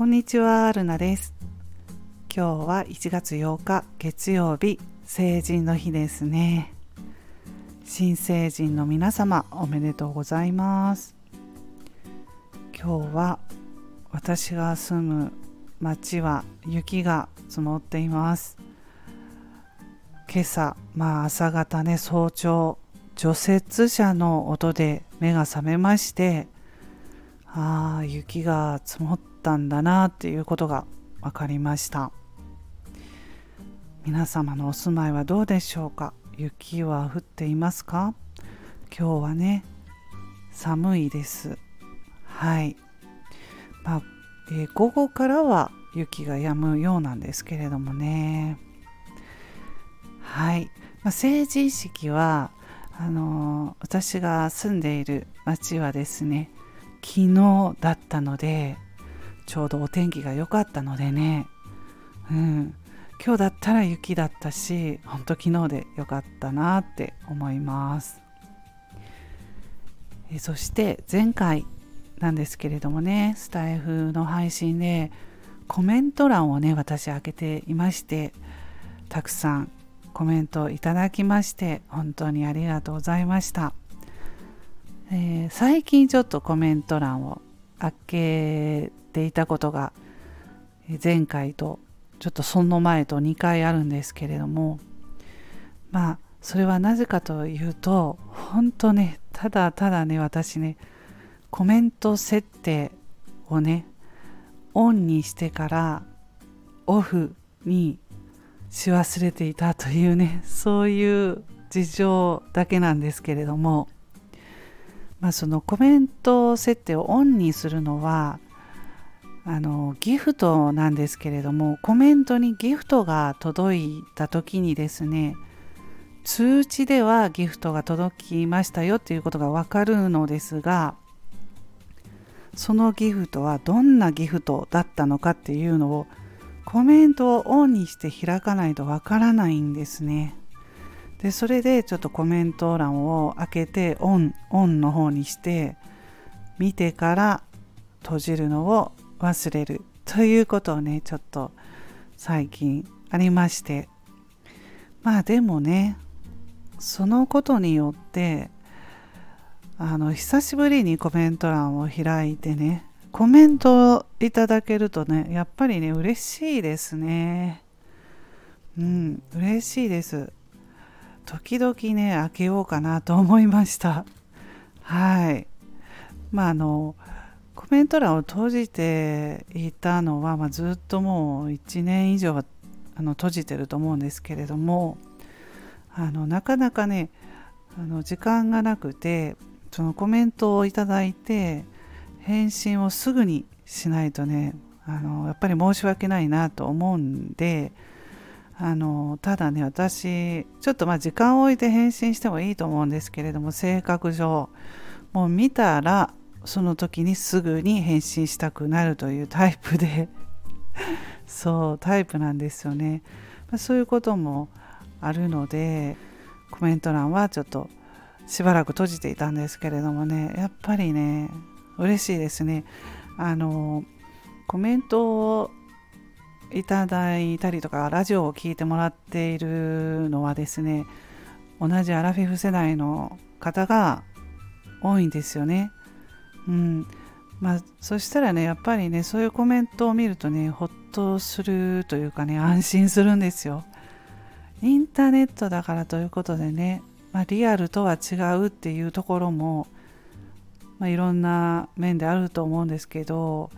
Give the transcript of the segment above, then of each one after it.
こんにちは、ルナです。今日は1月8日月曜日、成人の日ですね。新成人の皆様、おめでとうございます。今日は私が住む町は雪が積もっています。今朝、まあ朝方ね、早朝、除雪車の音で目が覚めまして、ああ、雪が積もったんだなっていうことが分かりました。皆様のお住まいはどうでしょうか？雪は降っていますか？今日はね、寒いです。はい。まあ、えー午後からは雪が止むようなんですけれどもね。はい。まあ、成人式は、あのー私が住んでいる町はですね、昨日だったので、ちょうどお天気が良かったのでね、うん、今日だったら雪だったし、本当昨日で良かったなって思います。えそして前回なんですけれどもね、スタイフの配信でコメント欄をね、私開けていまして、たくさんコメントいただきまして、本当にありがとうございました。えー最近ちょっとコメント欄を開けていたことが前回とちょっとその前と2回あるんですけれどもまあそれはなぜかというと本当ねただただね私ねコメント設定をねオンにしてからオフにし忘れていたというねそういう事情だけなんですけれども。まあ、そのコメント設定をオンにするのはあのギフトなんですけれどもコメントにギフトが届いた時にですね通知ではギフトが届きましたよっていうことがわかるのですがそのギフトはどんなギフトだったのかっていうのをコメントをオンにして開かないとわからないんですね。でそれでちょっとコメント欄を開けてオンオンの方にして見てから閉じるのを忘れるということをねちょっと最近ありまして。まあでもねそのことによってあの久しぶりにコメント欄を開いてねコメントをいただけるとねやっぱりね嬉しいですね。うん嬉しいです。時々ね開けようかなと思いました。はい。まああのコメント欄を閉じていたのは、まあ、ずっともう1年以上はあの閉じてると思うんですけれどもあのなかなかねあの時間がなくてそのコメントをいただいて返信をすぐにしないとねあのやっぱり申し訳ないなと思うんであのただね私ちょっとまあ時間を置いて返信してもいいと思うんですけれども性格上もう見たらその時にすぐに返信したくなるというタイプで そうタイプなんですよね、まあそういうこともあるのでコメント欄はちょっとしばらく閉じていたんですけれどもねやっぱりね嬉しいですね。あのコメントをいただいたりとかラジオを聴いてもらっているのはですね同じアラフィフ世代の方が多いんですよね。うんまあ、そしたらねやっぱりねそういうコメントを見るとねほっとするというかね安心するんですよ。インターネットだからということでね、まあ、リアルとは違うっていうところも、まあ、いろんな面であると思うんですけど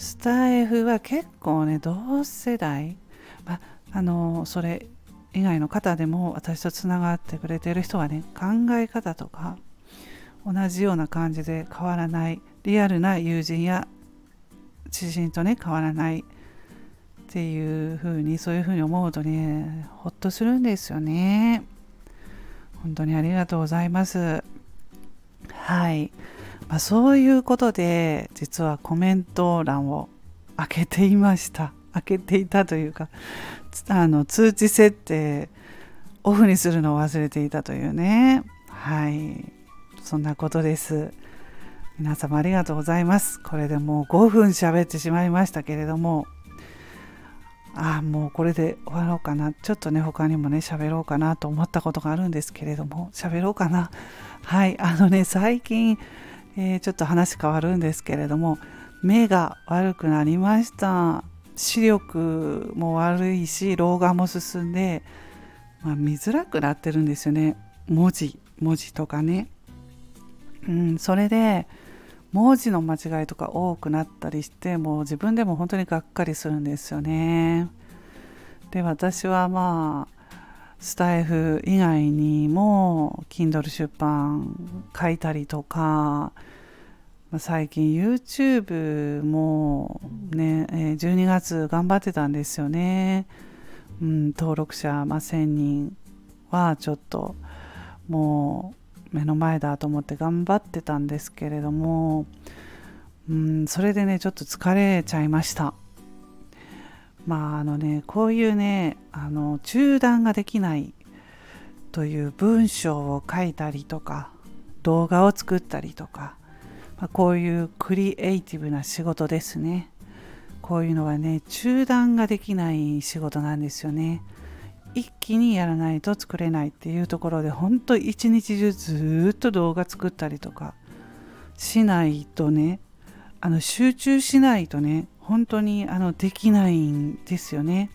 スタイフは結構ね同世代、まあ、あのそれ以外の方でも私とつながってくれてる人はね考え方とか同じような感じで変わらないリアルな友人や知人とね変わらないっていうふうにそういうふうに思うとねほっとするんですよね。本当にありがとうございます。はい、まあ、そういうことで実はコメント欄を開けていました。開けていたというかあの通知設定オフにするのを忘れていたというね。はい。そんなことです。皆様ありがとうございます。これでもう5分喋ってしまいましたけれども。ああもうこれで終わろうかな。ちょっとね他にもね喋ろうかなと思ったことがあるんですけれども。喋ろうかな。はい。あのね最近、えー、ちょっと話変わるんですけれども目が悪くなりました。視力も悪いし老眼も進んで、まあ、見づらくなってるんですよね。文字文字とかね。うんそれで文字の間違いとか多くなったりしてもう自分でも本当にがっかりするんですよね。で私はまあスタイフ以外にも Kindle 出版書いたりとか最近 YouTube もね12月頑張ってたんですよね。うん、登録者、まあ、1000人はちょっともう目の前だと思って頑張ってたんですけれども、うん、それでねちょっと疲れちゃいましたまああのねこういうねあの中断ができないという文章を書いたりとか動画を作ったりとか、まあ、こういうクリエイティブな仕事ですね。こういうのはね中断ができない仕事なんですよね。一気にやらないと作れないっていうところで本当一日中ずっと動画作ったりとかしないとねあの集中しないとね本当にあのできないんですよね。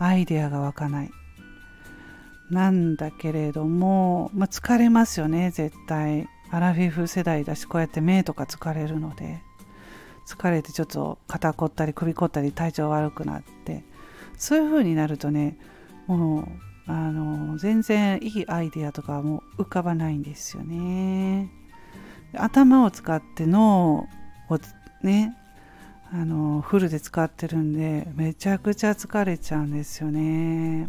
アイデアが湧かない。なんだけれども、まあ、疲れますよね絶対。アラフィフ世代だしこうやって目とか疲れるので。疲れてちょっと肩凝ったり首凝ったり体調悪くなって。そういう風になるとねもうあの全然いいアイデアとかも浮かばないんですよね。頭を使って脳をねあのフルで使ってるんでめちゃくちゃ疲れちゃうんですよね。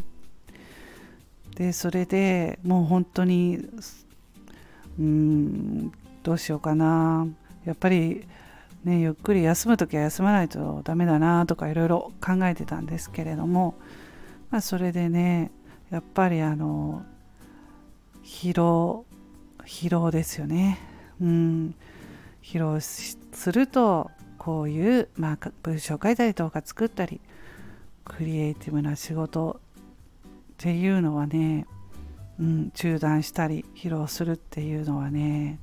でそれでもう本当にうんどうしようかな。やっぱりねゆっくり休む時は休まないとダメだなとかいろいろ考えてたんですけれども。まあ、それでねやっぱりあの疲労疲労ですよね。うん。疲労するとこういう、まあ、文章を書いたり動画作ったりクリエイティブな仕事っていうのはね、うん、中断したり疲労するっていうのはね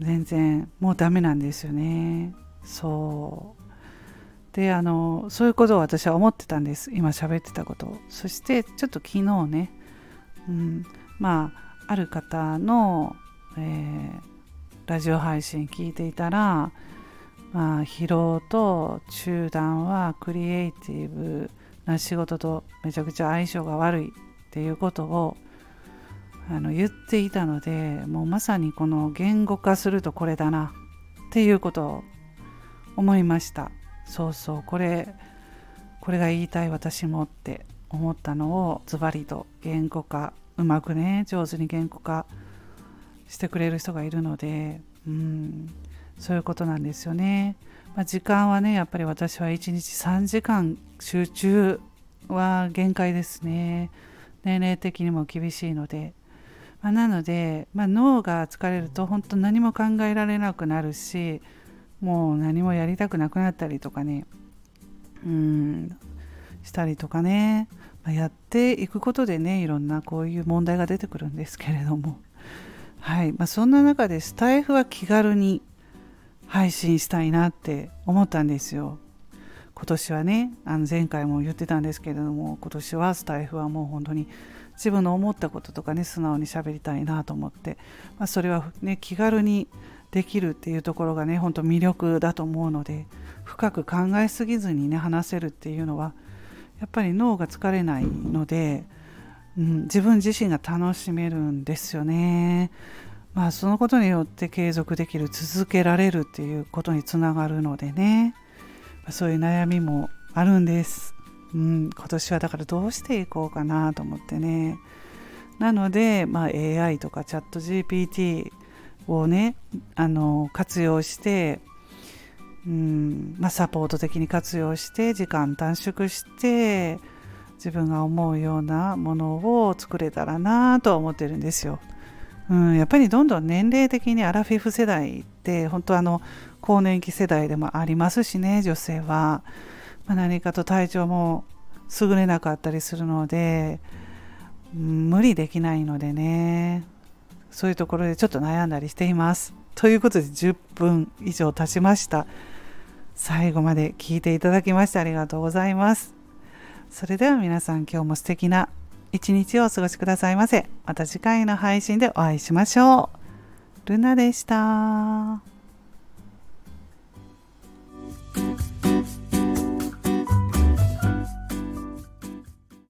全然もうダメなんですよね。そう。であのそういうことを私は思ってたんです。今喋ってたことそしてちょっと昨日ね、うん、まあある方の、えー、ラジオ配信聞いていたら、まあ、疲労と中断はクリエイティブな仕事とめちゃくちゃ相性が悪いっていうことをあの言っていたのでもうまさにこの言語化するとこれだなっていうことを思いました。そうそうこれこれが言いたい私もって思ったのをズバリと言語化うまくね上手に言語化してくれる人がいるのでうん。そういうことなんですよね、まあ、時間はねやっぱり私は1日3時間集中は限界ですね。年齢的にも厳しいので、まあ、なので、まあ、脳が疲れると本当何も考えられなくなるしもう何もやりたくなくなったりとかねうんしたりとかね、まあ、やっていくことでねいろんなこういう問題が出てくるんですけれども。はい。まあ、そんな中でスタイフは気軽に配信したいなって思ったんですよ今年はねあの前回も言ってたんですけれども今年はスタイフはもう本当に自分の思ったこととかね素直に喋りたいなと思って、まあ、それはね気軽にできるっていうところがねほんと魅力だと思うので深く考えすぎずにね話せるっていうのはやっぱり脳が疲れないので、うん、自分自身が楽しめるんですよね。まあそのことによって継続できる続けられるっていうことにつながるのでねそういう悩みもあるんです。うん、今年はだからどうしていこうかなと思ってね。なので、まあ、AI とかチャット GPT をねあの活用してうんまあ、サポート的に活用して時間短縮して自分が思うようなものを作れたらなと思ってるんですよ。うん、やっぱりどんどん年齢的にアラフィフ世代っって本当あの更年期世代でもありますしね女性は、まあ、何かと体調も優れなかったりするので、うん、無理できないのでねそういうところでちょっと悩んだりしています。ということで10分以上経ちました。最後まで聞いていただきましてありがとうございます。それでは皆さん今日も素敵な一日をお過ごしくださいませ。また次回の配信でお会いしましょう。ルナでした。